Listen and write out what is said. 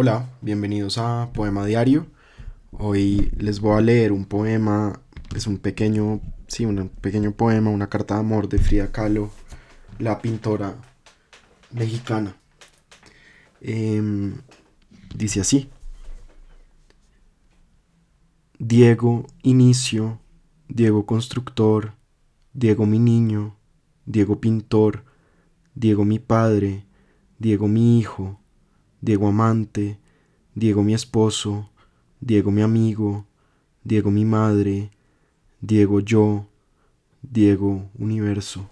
Hola, bienvenidos a Poema Diario. Hoy les voy a leer un poema, es un pequeño, sí, un pequeño poema, una carta de amor de Frida Kahlo, la pintora mexicana. Em, dice así. Diego inicio, Diego constructor, Diego mi niño, Diego pintor, Diego mi padre, Diego mi hijo, Diego amante, Diego mi esposo, Diego mi amigo, Diego mi madre, Diego yo, Diego universo.